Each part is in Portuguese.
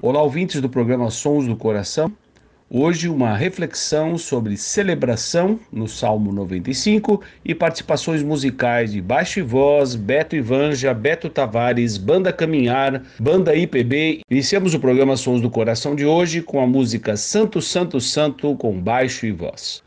Olá, ouvintes do programa Sons do Coração. Hoje, uma reflexão sobre celebração no Salmo 95 e participações musicais de Baixo e Voz, Beto Ivanja, Beto Tavares, Banda Caminhar, Banda IPB. Iniciamos o programa Sons do Coração de hoje com a música Santo, Santo, Santo com Baixo e Voz.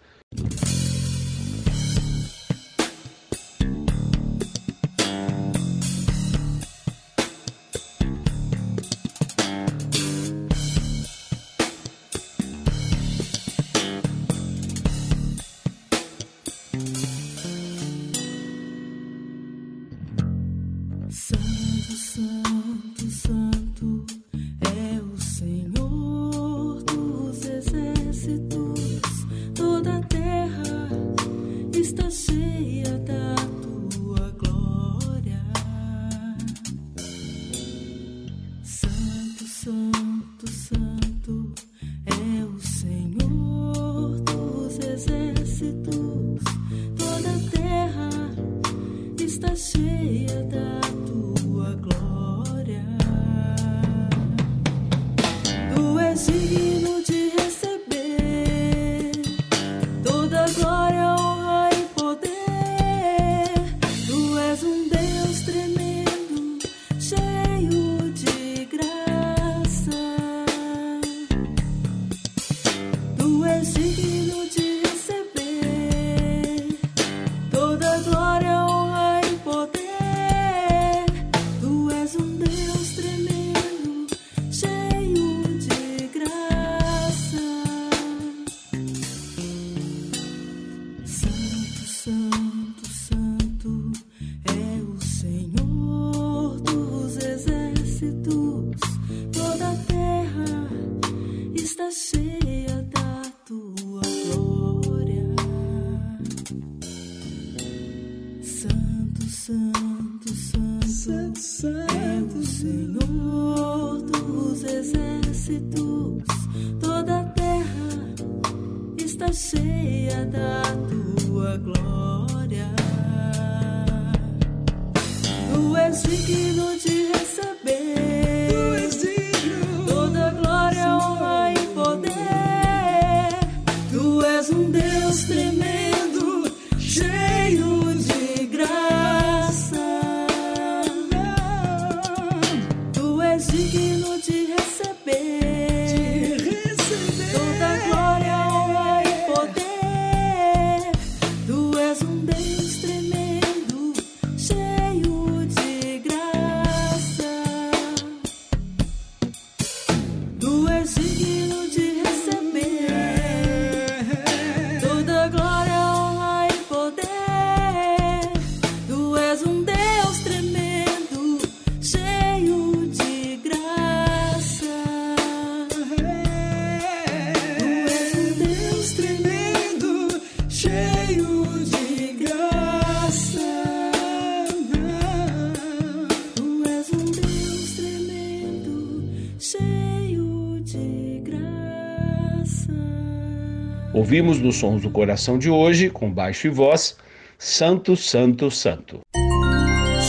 Ouvimos nos Sons do Coração de hoje, com baixo e voz, Santo, Santo, Santo.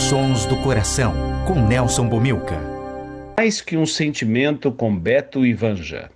Sons do Coração, com Nelson Bomilca. Mais que um sentimento com Beto e Vanja.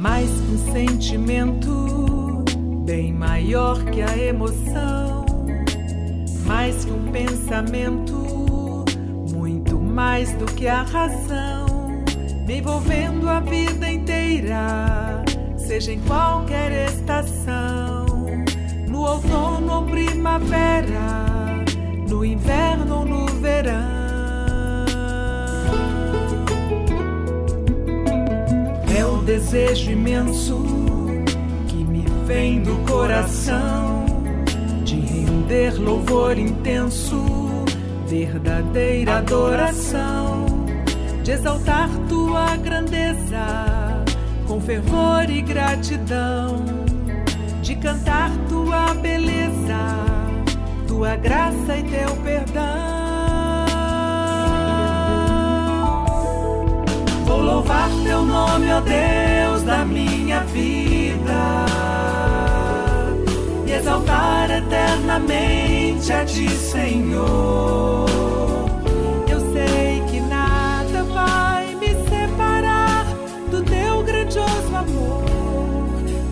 Mais que um sentimento bem maior que a emoção, mais que um pensamento, muito mais do que a razão, me envolvendo a vida inteira, seja em qualquer estação, no outono ou primavera, no inverno ou no verão. É o desejo imenso que me vem do coração de render louvor intenso, verdadeira adoração, de exaltar tua grandeza com fervor e gratidão, de cantar tua beleza, tua graça e teu perdão. Vou louvar teu nome, ó Deus da minha vida, e exaltar eternamente a ti, Senhor. Eu sei que nada vai me separar do teu grandioso amor,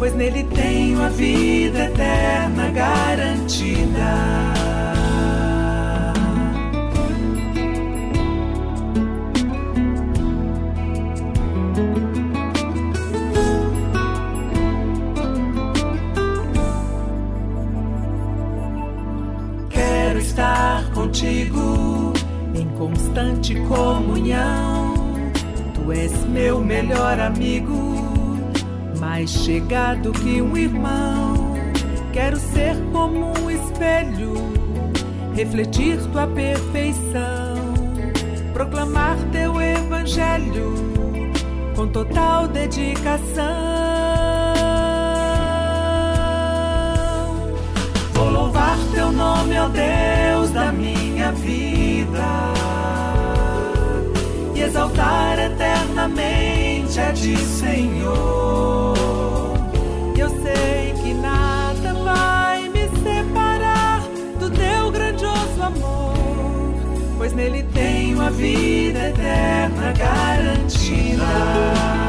pois nele tenho a vida eterna garantida. Contigo em constante comunhão. Tu és meu melhor amigo, mais chegado que um irmão. Quero ser como um espelho, refletir tua perfeição, proclamar teu evangelho com total dedicação. Vou louvar teu nome, ó Deus da minha vida, e exaltar eternamente a ti, Senhor. Eu sei que nada vai me separar do teu grandioso amor, pois nele tenho a vida eterna garantida.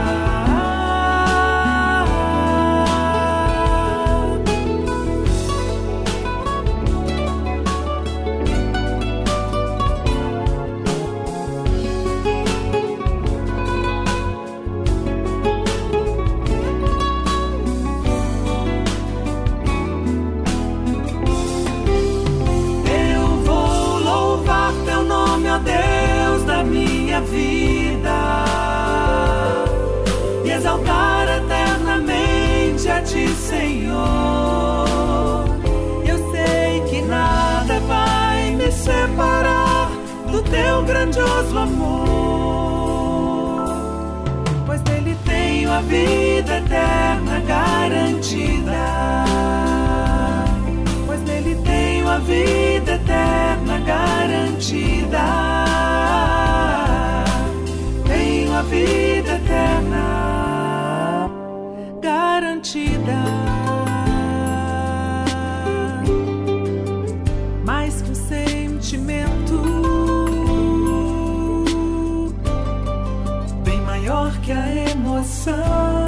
Mais que um sentimento, bem maior que a emoção.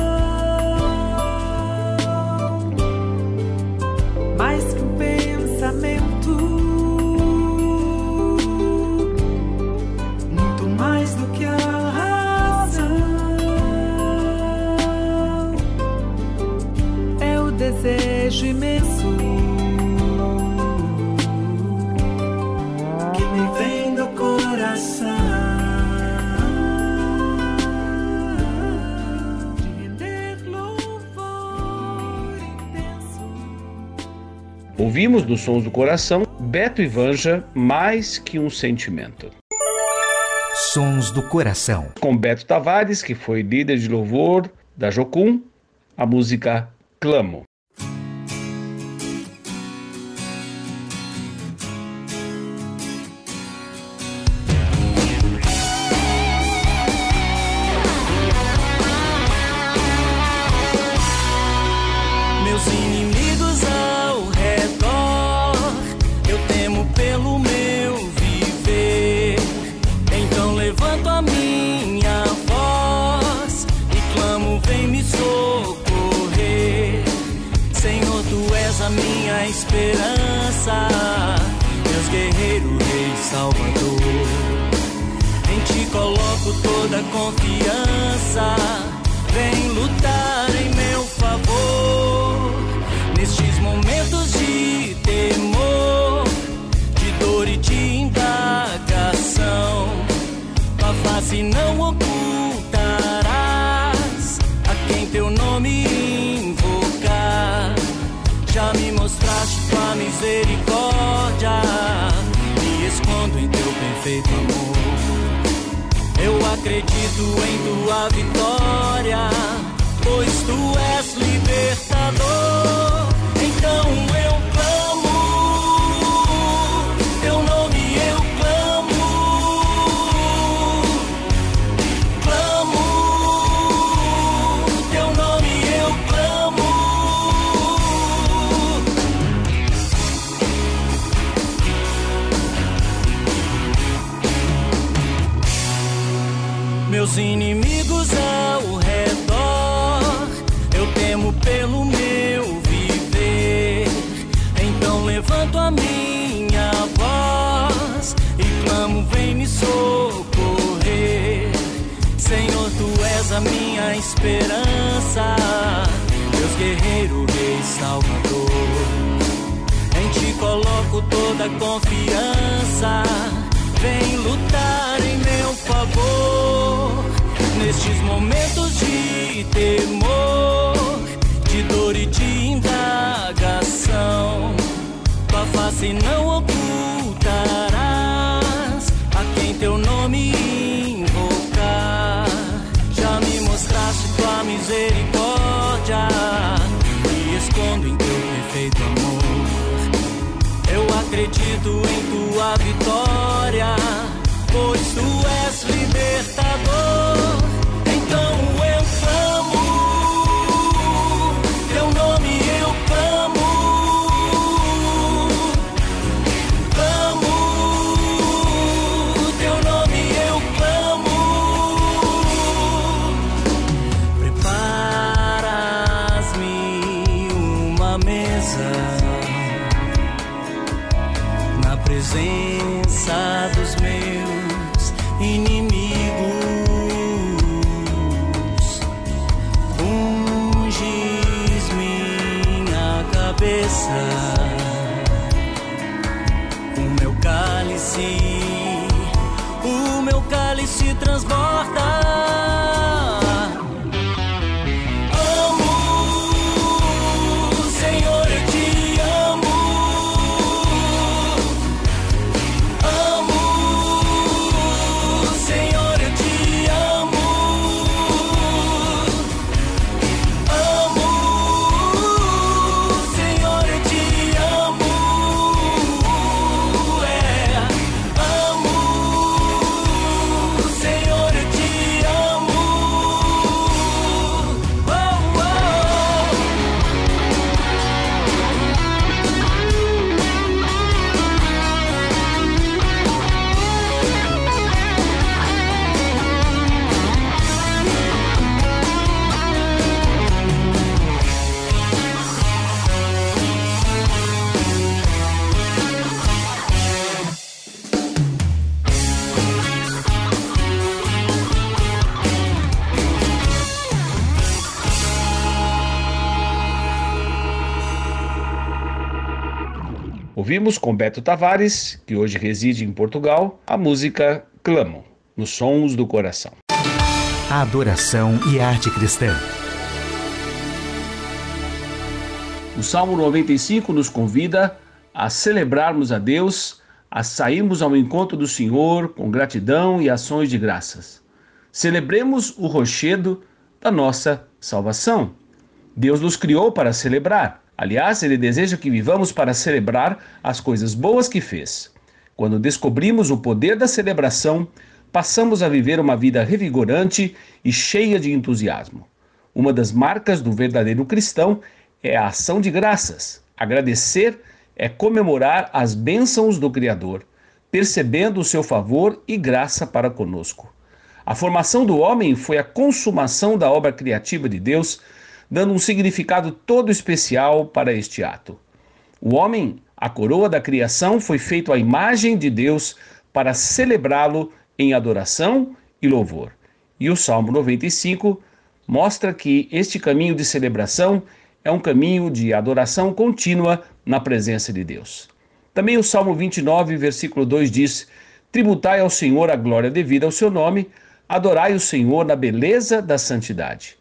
Ouvimos dos Sons do Coração Beto e Vanja, Mais que um Sentimento. Sons do Coração. Com Beto Tavares, que foi líder de louvor da Jocum, a música Clamo. Esperança, Deus guerreiro, Rei Salvador. Em ti coloco toda confiança, vem lutar em tua vitória, pois tu és libertador. Momentos de temor, na Ouvimos com Beto Tavares, que hoje reside em Portugal, a música Clamo, nos sons do coração. A adoração e arte cristã. O Salmo 95 nos convida a celebrarmos a Deus, a sairmos ao encontro do Senhor com gratidão e ações de graças. Celebremos o rochedo da nossa salvação. Deus nos criou para celebrar. Aliás, Ele deseja que vivamos para celebrar as coisas boas que fez. Quando descobrimos o poder da celebração, passamos a viver uma vida revigorante e cheia de entusiasmo. Uma das marcas do verdadeiro cristão é a ação de graças. Agradecer é comemorar as bênçãos do Criador, percebendo o seu favor e graça para conosco. A formação do homem foi a consumação da obra criativa de Deus, dando um significado todo especial para este ato. O homem, a coroa da criação, foi feito à imagem de Deus para celebrá-lo em adoração e louvor. E o Salmo 95 mostra que este caminho de celebração é um caminho de adoração contínua na presença de Deus. Também o Salmo 29, versículo 2 diz: Tributai ao Senhor a glória devida ao seu nome, adorai o Senhor na beleza da santidade.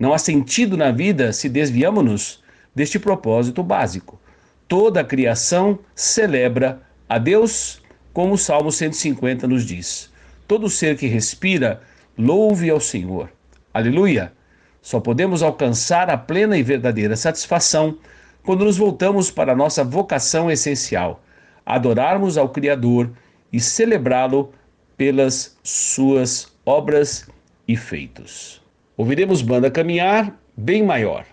Não há sentido na vida se desviamos-nos deste propósito básico. Toda a criação celebra a Deus, como o Salmo 150 nos diz. Todo ser que respira, louve ao Senhor. Aleluia! Só podemos alcançar a plena e verdadeira satisfação quando nos voltamos para a nossa vocação essencial, adorarmos ao Criador e celebrá-lo pelas suas obras e feitos. Ouviremos banda caminhar bem maior.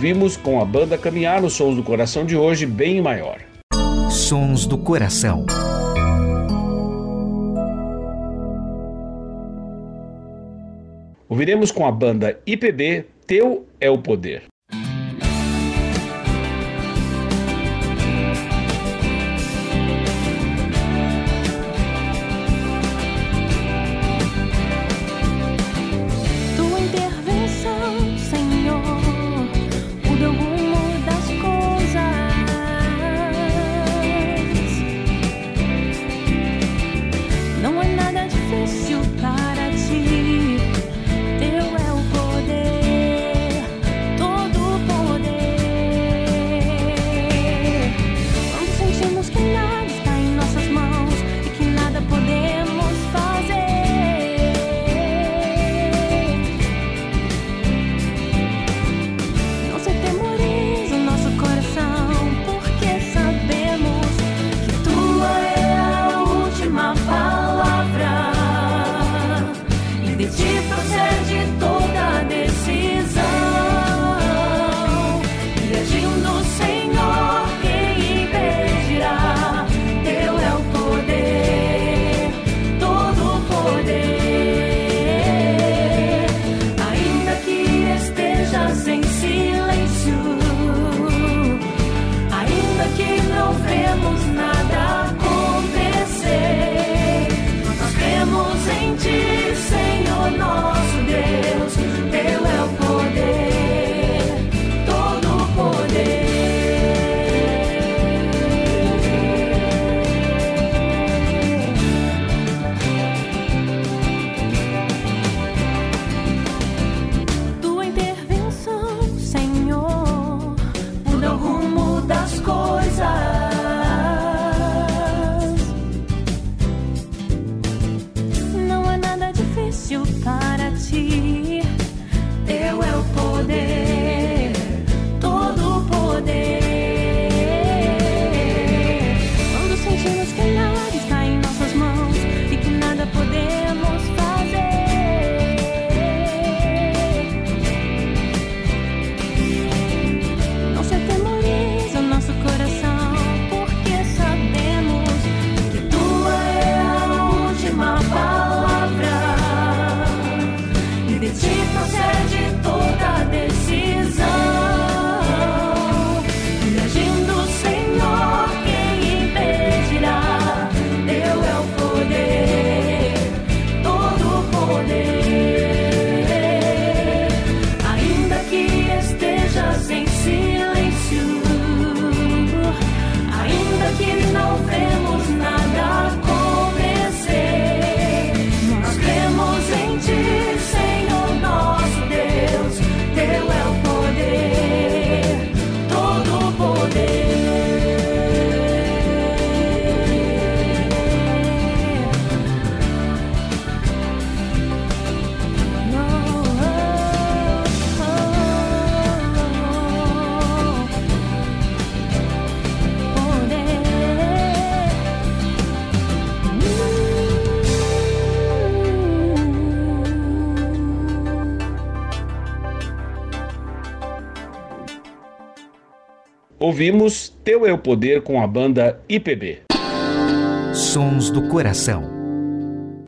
Ouvimos com a banda Caminhar nos Sons do Coração de hoje, bem maior. Sons do Coração. Ouviremos com a banda IPB Teu é o Poder. Ouvimos Teu é o Poder com a banda IPB. Sons do Coração.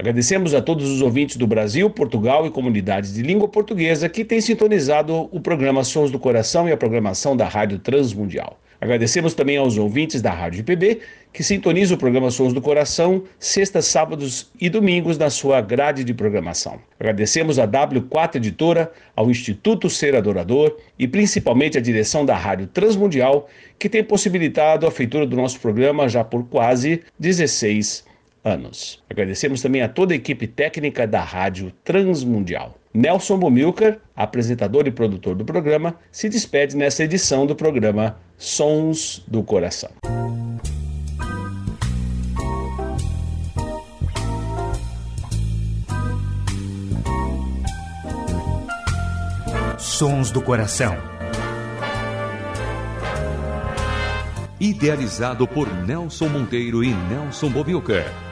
Agradecemos a todos os ouvintes do Brasil, Portugal e comunidades de língua portuguesa que têm sintonizado o programa Sons do Coração e a programação da Rádio Transmundial. Agradecemos também aos ouvintes da Rádio IPB que sintonizam o programa Sons do Coração sextas, sábados e domingos na sua grade de programação. Agradecemos a W4 Editora, ao Instituto Ser Adorador e principalmente à direção da Rádio Transmundial que tem possibilitado a feitura do nosso programa já por quase 16 anos. Agradecemos também a toda a equipe técnica da Rádio Transmundial. Nelson Bomilcar, apresentador e produtor do programa, se despede nessa edição do programa Sons do Coração. Sons do Coração. Idealizado por Nelson Monteiro e Nelson Bobilca.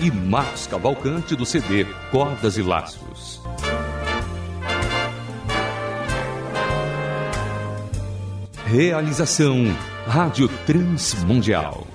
E Marcos Cavalcante do CD Cordas e Laços. Realização Rádio Transmundial.